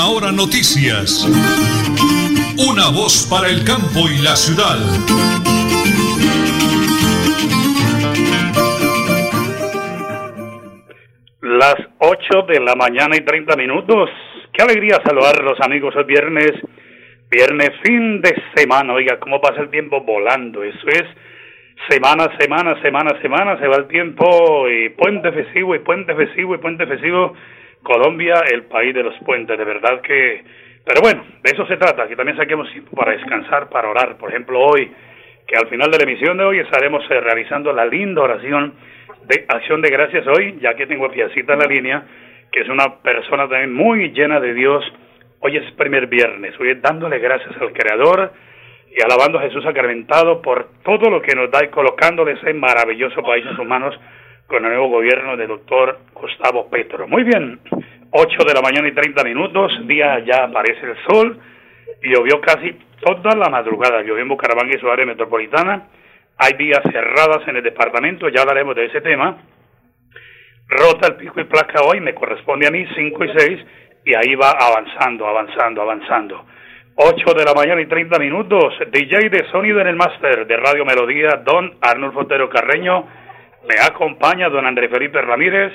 Última Hora Noticias. Una voz para el campo y la ciudad. Las 8 de la mañana y 30 minutos. Qué alegría saludar a los amigos el viernes. Viernes, fin de semana. Oiga, cómo pasa el tiempo volando. Eso es semana, semana, semana, semana. Se va el tiempo y puente festivo y puente festivo y puente festivo. Colombia, el país de los puentes. De verdad que. Pero bueno, de eso se trata. Que también saquemos tiempo para descansar, para orar. Por ejemplo, hoy, que al final de la emisión de hoy estaremos eh, realizando la linda oración de acción de gracias hoy, ya que tengo a Piacita en la línea, que es una persona también muy llena de Dios. Hoy es primer viernes, hoy es dándole gracias al Creador y alabando a Jesús sacramentado por todo lo que nos da y colocándole ese maravilloso país en sus manos con el nuevo gobierno del doctor Gustavo Petro. Muy bien, 8 de la mañana y 30 minutos, día ya aparece el sol, y llovió casi toda la madrugada, llovió en Bucaramanga y su área metropolitana, hay vías cerradas en el departamento, ya hablaremos de ese tema. Rota el pico y placa hoy, me corresponde a mí 5 y 6, y ahí va avanzando, avanzando, avanzando. 8 de la mañana y 30 minutos, DJ de sonido en el máster de Radio Melodía, don Arnold Fotero Carreño, me acompaña don Andrés Felipe Ramírez,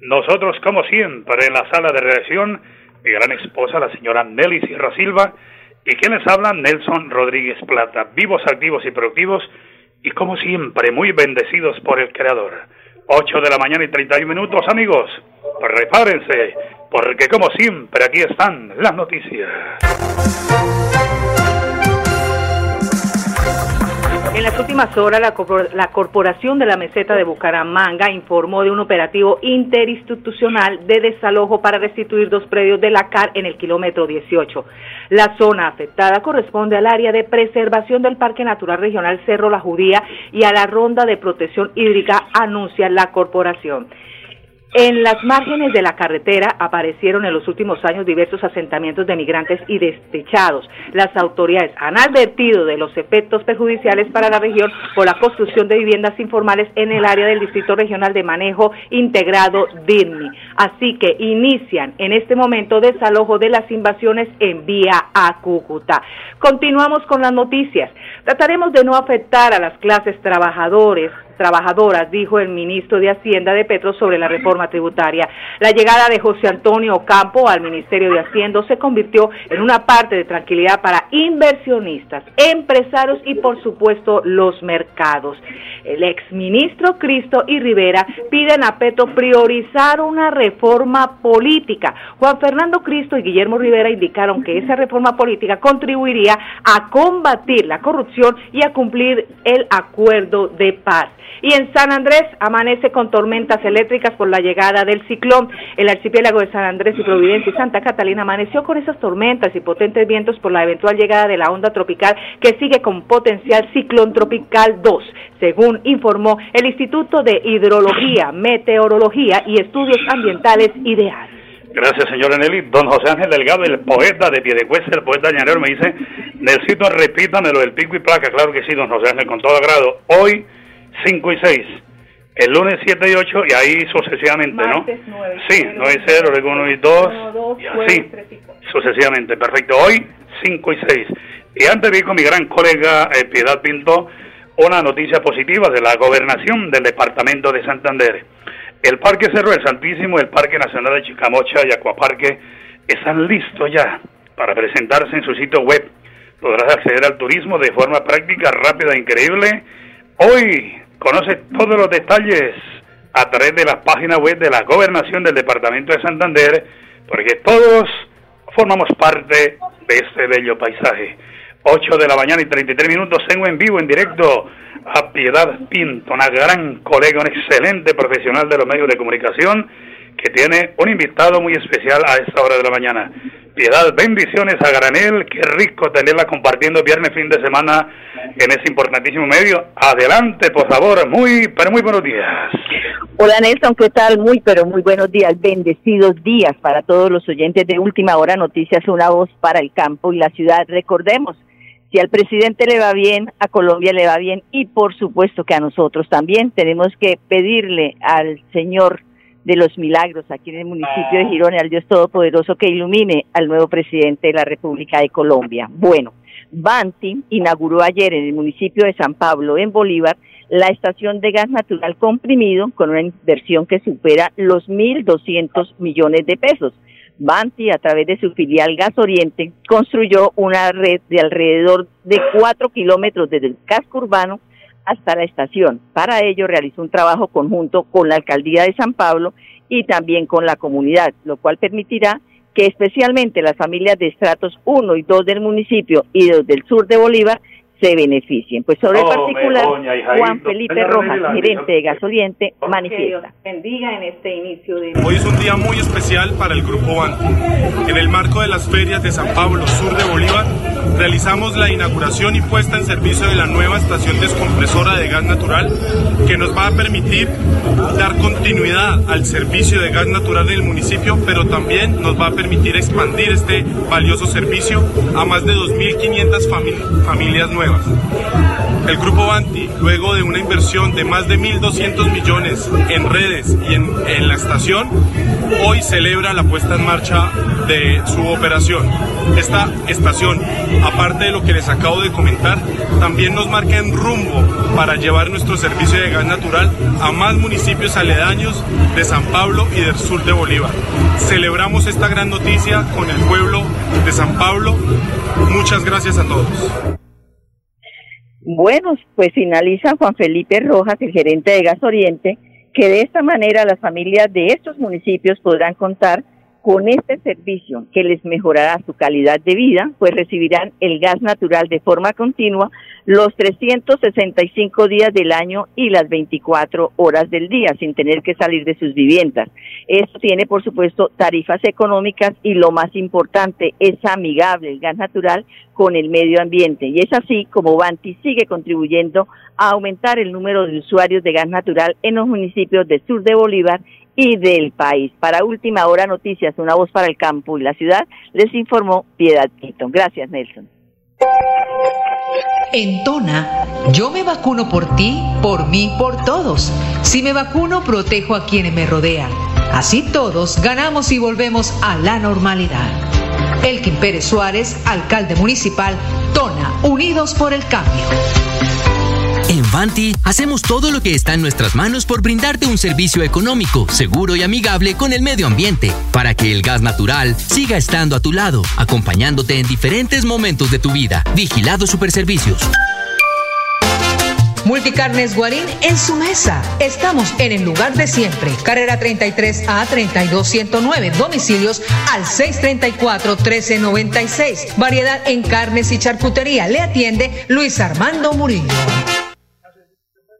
nosotros como siempre en la sala de redacción, mi gran esposa, la señora Nelly Sierra Silva, y quienes hablan, Nelson Rodríguez Plata, vivos, activos y productivos, y como siempre, muy bendecidos por el Creador. 8 de la mañana y 31 minutos, amigos. Repárense, porque como siempre aquí están las noticias. En las últimas horas, la, Corporación de la Meseta de Bucaramanga informó de un operativo interinstitucional de desalojo para restituir dos predios de la CAR en el kilómetro 18. La zona afectada corresponde al área de preservación del Parque Natural Regional Cerro La Judía y a la ronda de protección hídrica, anuncia la corporación. En las márgenes de la carretera aparecieron en los últimos años diversos asentamientos de migrantes y despechados. Las autoridades han advertido de los efectos perjudiciales para la región por la construcción de viviendas informales en el área del Distrito Regional de Manejo Integrado DIRMI. Así que inician en este momento desalojo de las invasiones en vía a Cúcuta. Continuamos con las noticias. Trataremos de no afectar a las clases trabajadores trabajadoras, dijo el ministro de Hacienda de Petro sobre la reforma tributaria. La llegada de José Antonio Ocampo al Ministerio de Hacienda se convirtió en una parte de tranquilidad para inversionistas, empresarios y por supuesto los mercados. El exministro Cristo y Rivera piden a Petro priorizar una reforma política. Juan Fernando Cristo y Guillermo Rivera indicaron que esa reforma política contribuiría a combatir la corrupción y a cumplir el acuerdo de paz. Y en San Andrés amanece con tormentas eléctricas por la llegada del ciclón. El archipiélago de San Andrés y Providencia y Santa Catalina amaneció con esas tormentas y potentes vientos por la eventual llegada de la onda tropical que sigue con potencial ciclón tropical 2, según informó el Instituto de Hidrología, Meteorología y Estudios Ambientales IDEAL. Gracias, señor Nelly. Don José Ángel Delgado, el poeta de Piedecuesta, el poeta llanero, me dice, necesito repítamelo del pico y placa. Claro que sí, don José Ángel, con todo agrado. Hoy 5 y 6. El lunes 7 y 8 y ahí sucesivamente, ¿no? sí, 9 y 0, luego 1 y 2, y así, sucesivamente. Perfecto. Hoy 5 y 6. Y antes vi con mi gran colega eh, Piedad Pinto una noticia positiva de la gobernación del departamento de Santander. El Parque Cerro del Santísimo, el Parque Nacional de Chicamocha y Acuaparque están listos ya para presentarse en su sitio web. Podrás acceder al turismo de forma práctica, rápida e increíble. Hoy Conoce todos los detalles a través de la página web de la Gobernación del Departamento de Santander, porque todos formamos parte de este bello paisaje. 8 de la mañana y 33 minutos tengo en vivo, en directo, a Piedad Pinto, una gran colega, un excelente profesional de los medios de comunicación, que tiene un invitado muy especial a esta hora de la mañana. Piedad, bendiciones a Granel, qué rico tenerla compartiendo viernes, fin de semana en ese importantísimo medio. Adelante, por favor, muy, pero muy buenos días. Hola Nelson, ¿qué tal? Muy, pero muy buenos días, bendecidos días para todos los oyentes de Última Hora Noticias, una voz para el campo y la ciudad. Recordemos, si al presidente le va bien, a Colombia le va bien y por supuesto que a nosotros también tenemos que pedirle al Señor de los milagros aquí en el municipio de Girón, al Dios Todopoderoso que ilumine al nuevo presidente de la República de Colombia. Bueno, Banti inauguró ayer en el municipio de San Pablo, en Bolívar, la estación de gas natural comprimido con una inversión que supera los 1.200 millones de pesos. Banti, a través de su filial Gas Oriente, construyó una red de alrededor de cuatro kilómetros desde el casco urbano hasta la estación. Para ello realizó un trabajo conjunto con la alcaldía de San Pablo y también con la comunidad, lo cual permitirá que especialmente las familias de estratos 1 y 2 del municipio y del sur de Bolívar se beneficien. Pues sobre el particular, Juan Felipe Rojas, gerente de Gasoliente, manifiesta. bendiga en este inicio de... Hoy es un día muy especial para el Grupo Banco. En el marco de las ferias de San Pablo, sur de Bolívar, realizamos la inauguración y puesta en servicio de la nueva estación descompresora de gas natural que nos va a permitir dar continuidad al servicio de gas natural en el municipio, pero también nos va a permitir expandir este valioso servicio a más de 2.500 familias nuevas. El Grupo Banti, luego de una inversión de más de 1.200 millones en redes y en, la estación, hoy celebra la puesta en marcha de su operación. Esta estación, aparte de lo que les acabo de comentar, también nos marca en rumbo para llevar nuestro servicio de gas natural a más municipios aledaños de San Pablo y del sur de Bolívar. Celebramos esta gran noticia con el pueblo de San Pablo. Muchas gracias a todos. Bueno, pues finaliza Juan Felipe Rojas, el gerente de Gas Oriente, que de esta manera las familias de estos municipios podrán contar con este servicio que les mejorará su calidad de vida, pues recibirán el gas natural de forma continua los 365 días del año y las 24 horas del día sin tener que salir de sus viviendas. Esto tiene, por supuesto, tarifas económicas y lo más importante, es amigable el gas natural con el medio ambiente. Y es así como Banti sigue contribuyendo a aumentar el número de usuarios de gas natural en los municipios del sur de Bolívar y del país. Para Última Hora Noticias, una voz para el campo y la ciudad, les informó Piedad Quito. Gracias, Nelson. En Tona, yo me vacuno por ti, por mí, por todos. Si me vacuno, protejo a quienes me rodean. Así todos ganamos y volvemos a la normalidad. Elkin Pérez Suárez, alcalde municipal, Tona, Unidos por el Cambio. En Vanti hacemos todo lo que está en nuestras manos por brindarte un servicio económico, seguro y amigable con el medio ambiente, para que el gas natural siga estando a tu lado, acompañándote en diferentes momentos de tu vida. Vigilado Superservicios. Multicarnes Guarín en su mesa. Estamos en el lugar de siempre. Carrera 33 a 32109. Domicilios al 634 1396. Variedad en carnes y charcutería. Le atiende Luis Armando Murillo.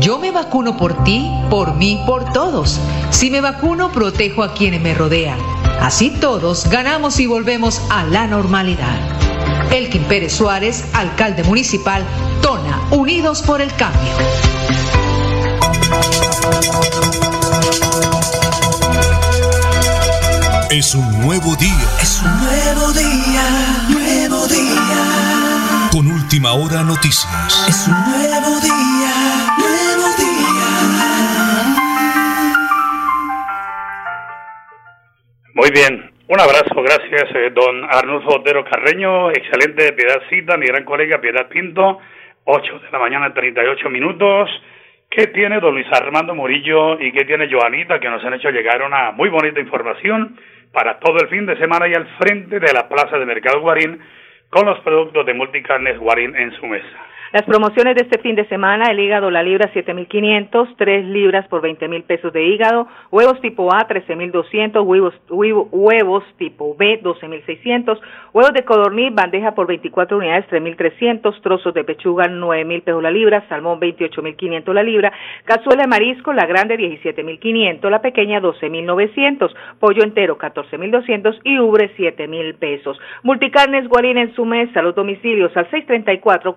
yo me vacuno por ti, por mí, por todos. Si me vacuno, protejo a quienes me rodean. Así todos ganamos y volvemos a la normalidad. Elkin Pérez Suárez, alcalde municipal, Tona, Unidos por el Cambio. Es un nuevo día. Es un nuevo día, nuevo día. Con última hora noticias. Es un nuevo día bien, un abrazo, gracias, eh, don Arnulfo Otero Carreño, excelente Piedad Cita, mi gran colega Piedad Pinto, 8 de la mañana, 38 minutos. ¿Qué tiene don Luis Armando Murillo y qué tiene Joanita que nos han hecho llegar una muy bonita información para todo el fin de semana y al frente de la Plaza de Mercado Guarín con los productos de Multicarnes Guarín en su mesa? Las promociones de este fin de semana, el hígado la libra 7.500, 3 libras por 20 mil pesos de hígado, huevos tipo A 13.200, huevos, huevos, huevos tipo B 12.600, huevos de codorniz, bandeja por 24 unidades 3.300, trozos de pechuga 9.000 pesos la libra, salmón 28.500 la libra, cazuela de marisco, la grande 17.500, la pequeña 12.900, pollo entero 14.200 y ubre 7.000 pesos. Multicarnes Guarín en su mesa, los domicilios al 634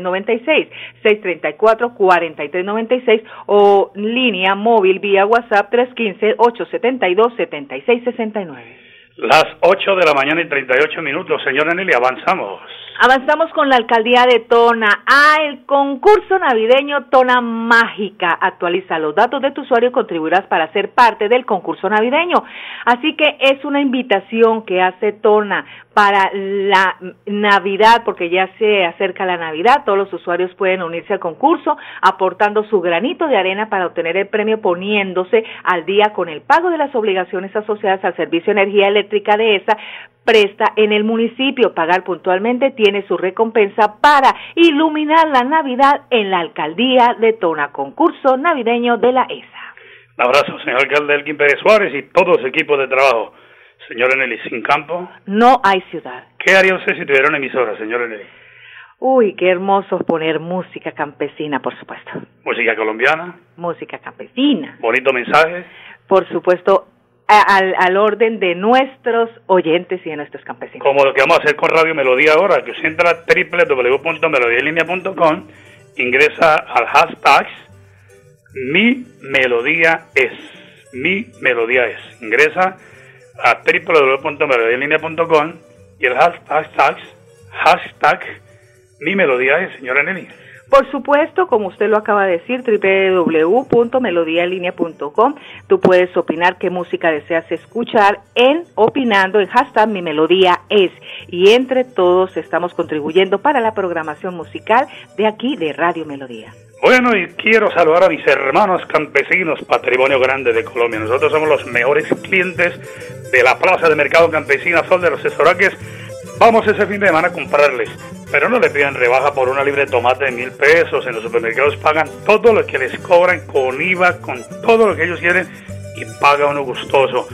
4396, 634 4396 o línea móvil vía WhatsApp 315 872 7669. Las 8 de la mañana y 38 minutos, señora Nelly, avanzamos. Avanzamos con la alcaldía de Tona. Ah, el concurso navideño Tona Mágica. Actualiza los datos de tu usuario y contribuirás para ser parte del concurso navideño. Así que es una invitación que hace Tona para la Navidad, porque ya se acerca la Navidad, todos los usuarios pueden unirse al concurso aportando su granito de arena para obtener el premio poniéndose al día con el pago de las obligaciones asociadas al servicio de energía eléctrica de esa presta en el municipio. Pagar puntualmente tiene su recompensa para iluminar la Navidad en la alcaldía de Tona, concurso navideño de la ESA. Un abrazo, señor alcalde Elkin Pérez Suárez y todo su equipo de trabajo. Señor Nelly, sin campo. No hay ciudad. ¿Qué haría usted si tuviera una emisora, señor Nelly? Uy, qué hermoso poner música campesina, por supuesto. Música colombiana. Música campesina. Bonito mensaje. Por supuesto, al, al, orden de nuestros oyentes y de nuestros campesinos. Como lo que vamos a hacer con Radio Melodía ahora, que usted entra a www.melodialinea.com, ingresa al hashtag Mi Melodía Es. Mi Melodía Es. Ingresa a www.melodialinea.com y el hashtag, hashtag Mi Melodía Es, señora Nelly. Por supuesto, como usted lo acaba de decir, www.melodialinea.com. Tú puedes opinar qué música deseas escuchar en opinando en hashtag mi melodía es. Y entre todos estamos contribuyendo para la programación musical de aquí de Radio Melodía. Bueno, y quiero saludar a mis hermanos campesinos, patrimonio grande de Colombia. Nosotros somos los mejores clientes de la Plaza de Mercado Campesina Sol de los Estoraques. Vamos ese fin de semana a comprarles pero no le pidan rebaja por una libre de tomate de mil pesos. En los supermercados pagan todo lo que les cobran con IVA, con todo lo que ellos quieren y paga uno gustoso.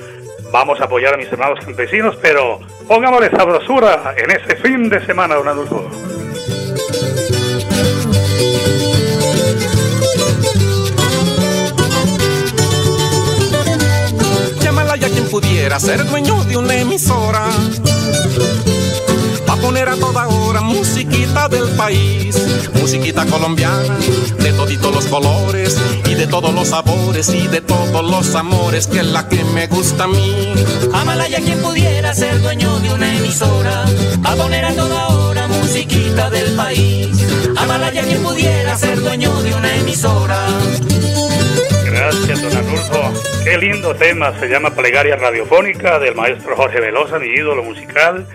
Vamos a apoyar a mis hermanos campesinos, pero pongámosle sabrosura en ese fin de semana, don Adolfo. Llámala ya quien pudiera ser dueño de una emisora poner a toda hora musiquita del país, musiquita colombiana, de toditos los colores y de todos los sabores y de todos los amores, que es la que me gusta a mí. Amala ya quien pudiera ser dueño de una emisora, a poner a toda hora musiquita del país. Amala ya quien pudiera ser dueño de una emisora. Gracias, don Adolfo. Qué lindo tema, se llama Plegaria Radiofónica del maestro Jorge Velosa, mi ídolo musical.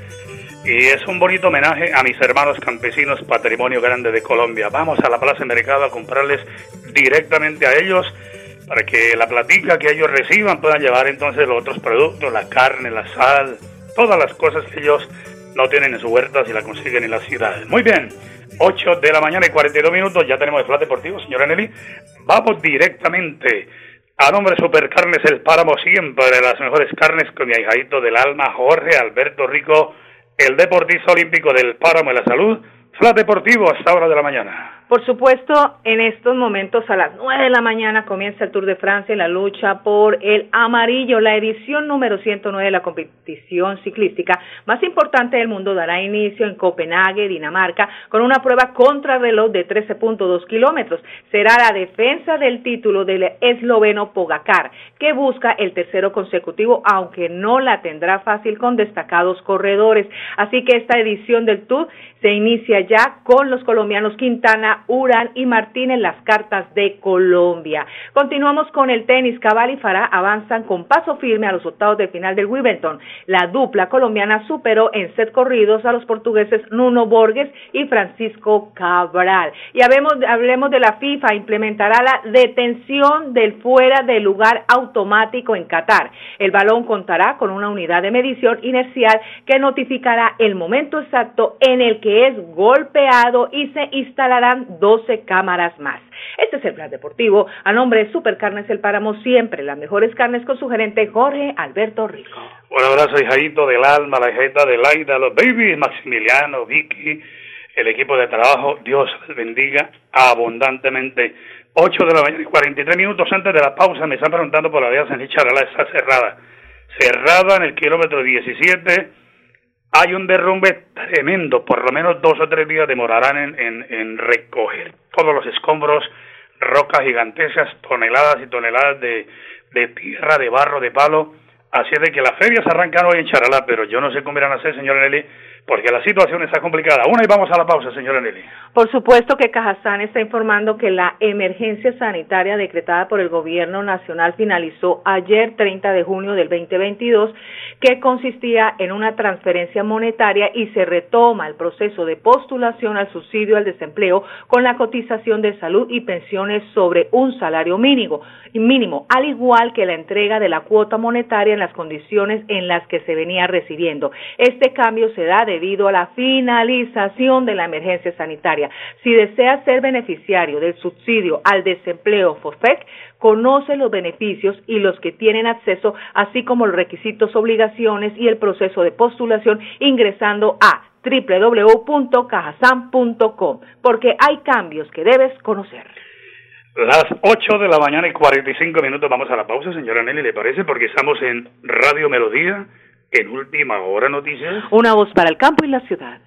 Y es un bonito homenaje a mis hermanos campesinos, patrimonio grande de Colombia. Vamos a la Plaza de Mercado a comprarles directamente a ellos para que la platica que ellos reciban puedan llevar entonces los otros productos, la carne, la sal, todas las cosas que ellos no tienen en su huerta si la consiguen en la ciudad. Muy bien, 8 de la mañana y 42 minutos, ya tenemos el plato deportivo, señora Nelly. Vamos directamente a nombre de Supercarnes El Páramo, siempre las mejores carnes con mi ahijadito del alma, Jorge Alberto Rico el deportista olímpico del Páramo de la Salud, Flat Deportivo hasta hora de la mañana. Por supuesto, en estos momentos a las 9 de la mañana comienza el Tour de Francia y la lucha por el amarillo. La edición número 109 de la competición ciclística más importante del mundo dará inicio en Copenhague, Dinamarca, con una prueba contrarreloj de 13.2 kilómetros. Será la defensa del título del esloveno Pogacar, que busca el tercero consecutivo, aunque no la tendrá fácil con destacados corredores. Así que esta edición del Tour se inicia ya con los colombianos Quintana, Lara, Urán y Martín en las cartas de Colombia. Continuamos con el tenis. Cabal y Farah avanzan con paso firme a los octavos de final del Wimbledon. La dupla colombiana superó en set corridos a los portugueses Nuno Borges y Francisco Cabral. Y hablemos, hablemos de la FIFA, implementará la detención del fuera de lugar automático en Qatar. El balón contará con una unidad de medición inercial que notificará el momento exacto en el que es golpeado y se instalarán 12 cámaras más. Este es el plan deportivo. A nombre de Supercarnes El Páramo, siempre las mejores carnes con su gerente Jorge Alberto Rico. Un abrazo, hijadito del alma, la hijita del Aida, los babies, Maximiliano, Vicky, el equipo de trabajo. Dios les bendiga abundantemente. 8 de la mañana y 43 minutos antes de la pausa me están preguntando por la vía San Charala, está cerrada. Cerrada en el kilómetro 17 hay un derrumbe tremendo, por lo menos dos o tres días demorarán en, en, recoger todos los escombros, rocas gigantescas, toneladas y toneladas de, de tierra, de barro, de palo. Así es de que las ferias arrancan hoy en Charalá, pero yo no sé cómo irán a hacer, señor Nelly, porque la situación está complicada. Una y vamos a la pausa, señora Nelly. Por supuesto que Cajazán está informando que la emergencia sanitaria decretada por el gobierno nacional finalizó ayer 30 de junio del 2022, que consistía en una transferencia monetaria y se retoma el proceso de postulación al subsidio al desempleo con la cotización de salud y pensiones sobre un salario mínimo, mínimo, al igual que la entrega de la cuota monetaria en las condiciones en las que se venía recibiendo. Este cambio se da de debido a la finalización de la emergencia sanitaria. Si desea ser beneficiario del subsidio al desempleo FOSFEC, conoce los beneficios y los que tienen acceso, así como los requisitos, obligaciones y el proceso de postulación ingresando a www.cajasan.com, porque hay cambios que debes conocer. Las 8 de la mañana y 45 minutos vamos a la pausa, señora Nelly, ¿le parece? Porque estamos en Radio Melodía en última hora noticias. Una voz para el campo y la ciudad.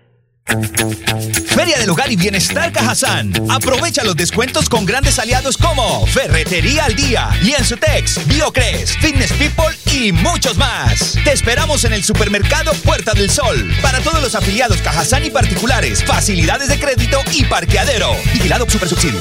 Feria del Hogar y Bienestar Cajazán. Aprovecha los descuentos con grandes aliados como Ferretería al Día, Lienzutex, Biocres, Fitness People y muchos más. Te esperamos en el supermercado Puerta del Sol. Para todos los afiliados Cajazán y particulares, facilidades de crédito y parqueadero. Vigilado Super Subsidio.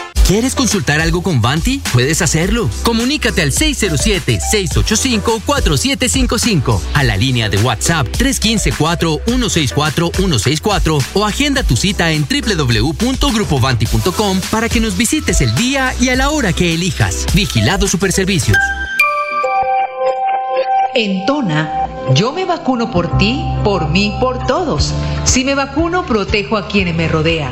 ¿Quieres consultar algo con Vanti? Puedes hacerlo. Comunícate al 607-685-4755, a la línea de WhatsApp 315-4164-164 o agenda tu cita en www.grupovanti.com para que nos visites el día y a la hora que elijas. Vigilado Superservicios. En Tona, yo me vacuno por ti, por mí, por todos. Si me vacuno, protejo a quienes me rodean.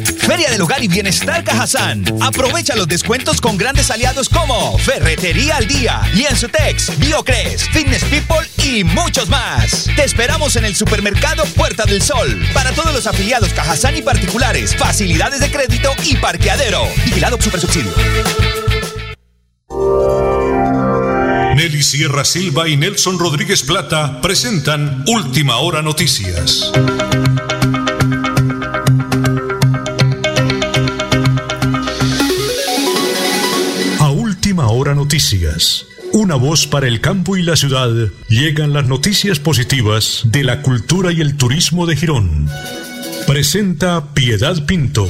Feria del Hogar y Bienestar Cajazán. Aprovecha los descuentos con grandes aliados como Ferretería al Día, Lienzutex, Biocres, Fitness People y muchos más. Te esperamos en el supermercado Puerta del Sol. Para todos los afiliados Cajazán y particulares, facilidades de crédito y parqueadero. Vigilado Supersubsidio. Nelly Sierra Silva y Nelson Rodríguez Plata presentan Última Hora Noticias. Noticias. Una voz para el campo y la ciudad. Llegan las noticias positivas de la cultura y el turismo de Girón. Presenta Piedad Pinto.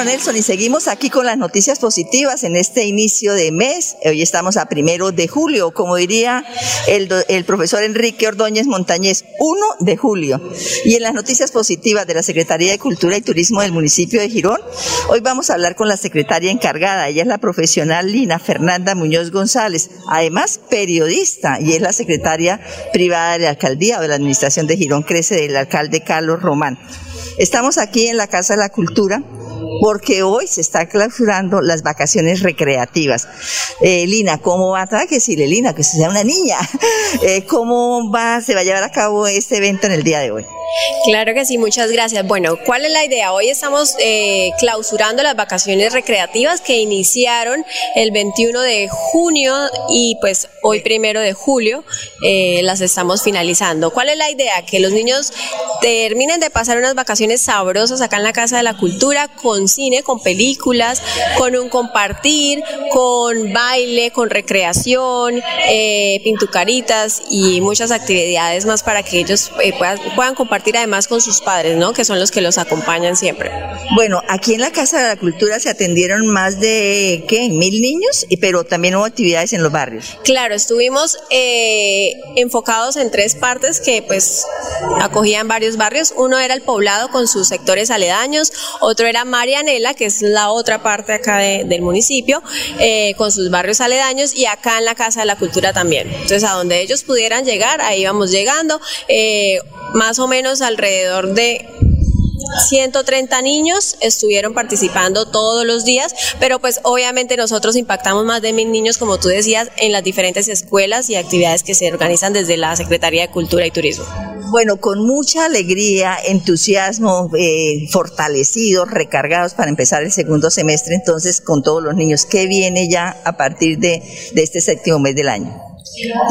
Bueno, Nelson, y seguimos aquí con las noticias positivas en este inicio de mes. Hoy estamos a primero de julio, como diría el, profesor Enrique Ordóñez Montañez, 1 de julio. Y en las noticias positivas de la Secretaría de Cultura y Turismo del municipio de Girón, hoy vamos a hablar con la secretaria encargada. Ella es la profesional Lina Fernanda Muñoz González, además periodista, y es la secretaria privada de la alcaldía o de la administración de Girón Crece del alcalde Carlos Román. Estamos aquí en la Casa de la Cultura porque hoy se está clausurando las vacaciones recreativas. Eh, Lina, ¿cómo va? a que decirle, Lina, que sea una niña. Eh, ¿Cómo va, se va a llevar a cabo este evento en el día de hoy? Claro que sí, muchas gracias. Bueno, ¿cuál es la idea? Hoy estamos eh, clausurando las vacaciones recreativas que iniciaron el 21 de junio y pues hoy primero de julio eh, las estamos finalizando. ¿Cuál es la idea? Que los niños terminen de pasar unas vacaciones sabrosas acá en la Casa de la Cultura con cine, con películas, con un compartir, con baile, con recreación, eh, pintucaritas y muchas actividades más para que ellos puedan, puedan compartir además con sus padres, ¿no? Que son los que los acompañan siempre. Bueno, aquí en la Casa de la Cultura se atendieron más de, ¿qué? Mil niños, pero también hubo actividades en los barrios. Claro, estuvimos eh, enfocados en tres partes que pues acogían varios barrios. Uno era el poblado con sus sectores aledaños, otro era Marianela, que es la otra parte acá del municipio, eh, con sus barrios aledaños, y acá en la Casa de la Cultura también. Entonces, a donde ellos pudieran llegar, ahí íbamos llegando. Eh, más o menos alrededor de 130 niños estuvieron participando todos los días, pero pues obviamente nosotros impactamos más de mil niños, como tú decías, en las diferentes escuelas y actividades que se organizan desde la Secretaría de Cultura y Turismo. Bueno, con mucha alegría, entusiasmo, eh, fortalecidos, recargados para empezar el segundo semestre, entonces con todos los niños. ¿Qué viene ya a partir de, de este séptimo mes del año?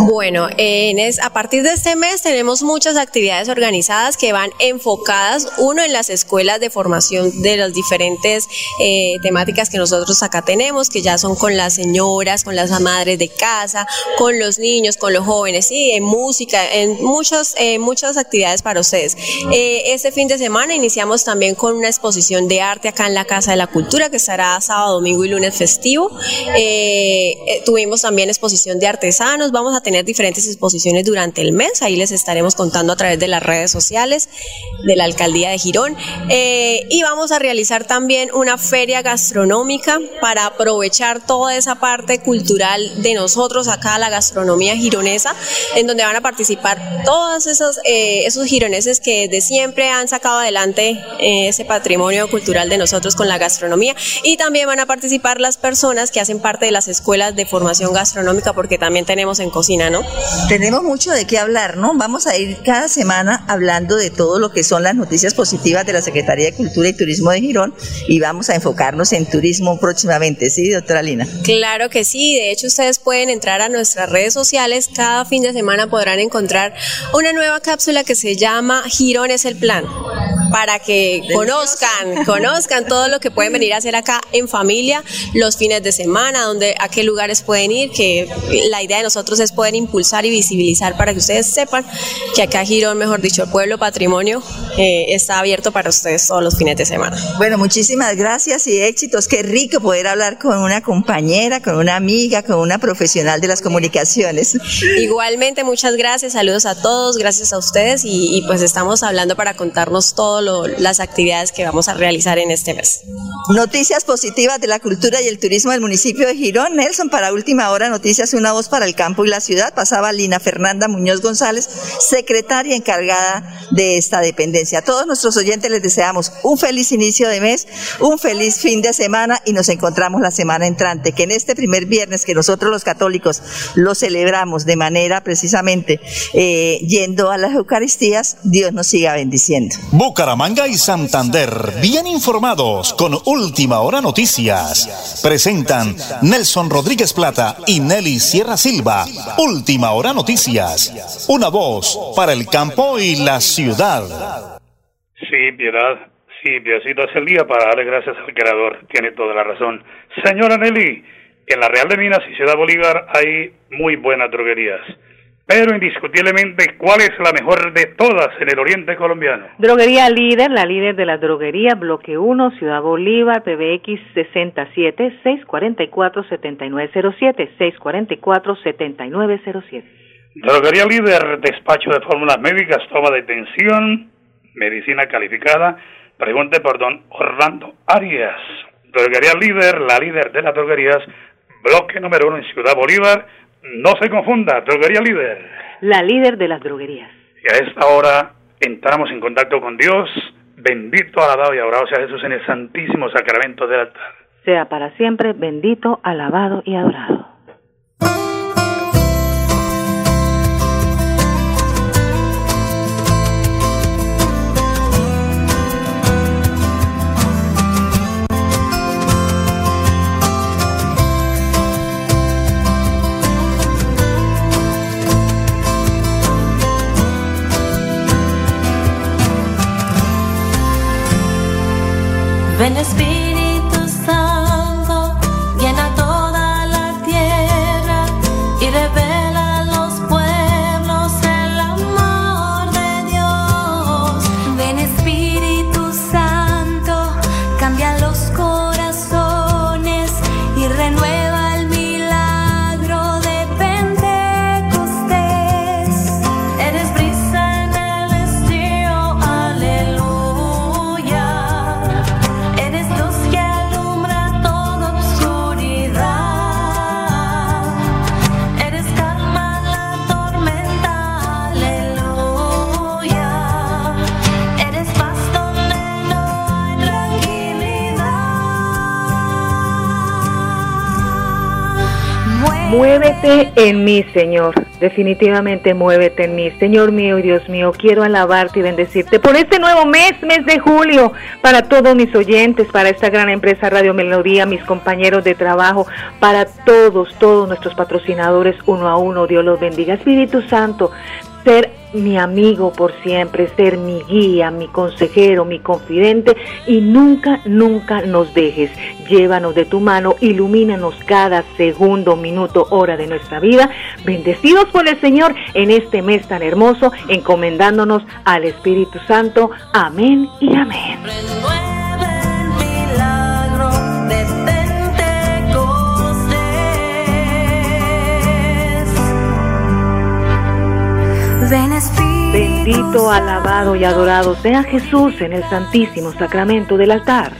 Bueno, a partir de este mes tenemos muchas actividades organizadas que van enfocadas, uno, en las escuelas de formación de las diferentes eh, temáticas que nosotros acá tenemos, que ya son con las señoras, con las madres de casa, con los niños, con los jóvenes, sí, en música, en muchas, eh, muchas actividades para ustedes. Eh, este fin de semana iniciamos también con una exposición de arte acá en la Casa de la Cultura, que estará sábado, domingo y lunes festivo. tuvimos también exposición de artesanos vamos a tener diferentes exposiciones durante el mes, ahí les estaremos contando a través de las redes sociales de la Alcaldía de Girón. Eh, y vamos a realizar también una feria gastronómica para aprovechar toda esa parte cultural de nosotros acá, la gastronomía gironesa, en donde van a participar todos esos, eh, esos gironeses que de siempre han sacado adelante eh, ese patrimonio cultural de nosotros con la gastronomía. Y también van a participar las personas que hacen parte de las escuelas de formación gastronómica, porque también tenemos en cocina, ¿no? Tenemos mucho de qué hablar, ¿no? Vamos a ir cada semana hablando de todo lo que son las noticias positivas de la Secretaría de Cultura y Turismo de Girón y vamos a enfocarnos en turismo próximamente, ¿sí, doctora Lina? Claro que sí, de hecho ustedes pueden entrar a nuestras redes sociales, cada fin de semana podrán encontrar una nueva cápsula que se llama Girón es el plan para que conozcan, conozcan todo lo que pueden venir a hacer acá en familia los fines de semana, donde a qué lugares pueden ir, que la idea de nosotros es poder impulsar y visibilizar para que ustedes sepan que acá Girón, mejor dicho, el pueblo patrimonio eh, está abierto para ustedes todos los fines de semana. Bueno, muchísimas gracias y éxitos. Qué rico poder hablar con una compañera, con una amiga, con una profesional de las comunicaciones. Igualmente, muchas gracias, saludos a todos, gracias a ustedes y, y pues estamos hablando para contarnos todo las actividades que vamos a realizar en este mes. Noticias positivas de la cultura y el turismo del municipio de Girón. Nelson, para última hora, noticias, una voz para el campo y la ciudad. Pasaba Lina Fernanda Muñoz González, secretaria encargada de esta dependencia. A todos nuestros oyentes les deseamos un feliz inicio de mes, un feliz fin de semana y nos encontramos la semana entrante. Que en este primer viernes que nosotros los católicos lo celebramos de manera precisamente eh, yendo a las Eucaristías, Dios nos siga bendiciendo. Bucaramanga y Santander, bien informados con Última Hora Noticias. Presentan Nelson Rodríguez Plata y Nelly Sierra Silva. Última Hora Noticias. Una voz para el campo y la ciudad. Sí, piedad. Sí, Diosito es el día para darle gracias al Creador. Tiene toda la razón. Señora Nelly, en la Real de Minas y Ciudad Bolívar hay muy buenas droguerías pero indiscutiblemente, ¿cuál es la mejor de todas en el oriente colombiano? Droguería Líder, la líder de la droguería, bloque 1, Ciudad Bolívar, PBX 67-644-7907, 644-7907. Droguería Líder, despacho de fórmulas médicas, toma de tensión, medicina calificada. Pregunte por don Orlando Arias. Droguería Líder, la líder de las droguerías, bloque número 1 en Ciudad Bolívar, no se confunda, droguería líder. La líder de las droguerías. Y a esta hora entramos en contacto con Dios. Bendito, alabado y adorado sea Jesús en el santísimo sacramento del altar. Sea para siempre bendito, alabado y adorado. Ven Espíritu en mí, Señor. Definitivamente muévete en mí. Señor mío y Dios mío, quiero alabarte y bendecirte por este nuevo mes, mes de julio, para todos mis oyentes, para esta gran empresa Radio Melodía, mis compañeros de trabajo, para todos, todos nuestros patrocinadores uno a uno. Dios los bendiga. Espíritu Santo, ser mi amigo por siempre, ser mi guía, mi consejero, mi confidente y nunca, nunca nos dejes. Llévanos de tu mano, ilumínanos cada segundo, minuto, hora de nuestra vida. Bendecidos por el Señor en este mes tan hermoso, encomendándonos al Espíritu Santo. Amén y amén. Bendito, alabado y adorado sea Jesús en el santísimo sacramento del altar.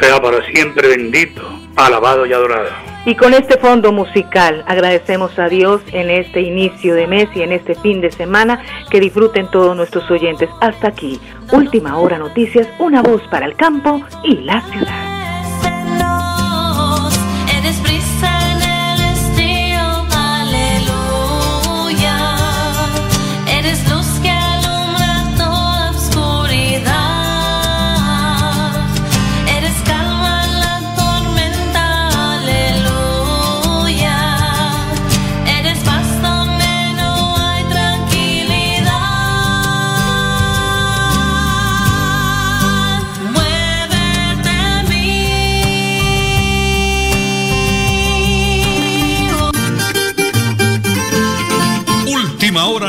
Sea para siempre bendito, alabado y adorado. Y con este fondo musical agradecemos a Dios en este inicio de mes y en este fin de semana que disfruten todos nuestros oyentes. Hasta aquí, Última Hora Noticias, una voz para el campo y la ciudad.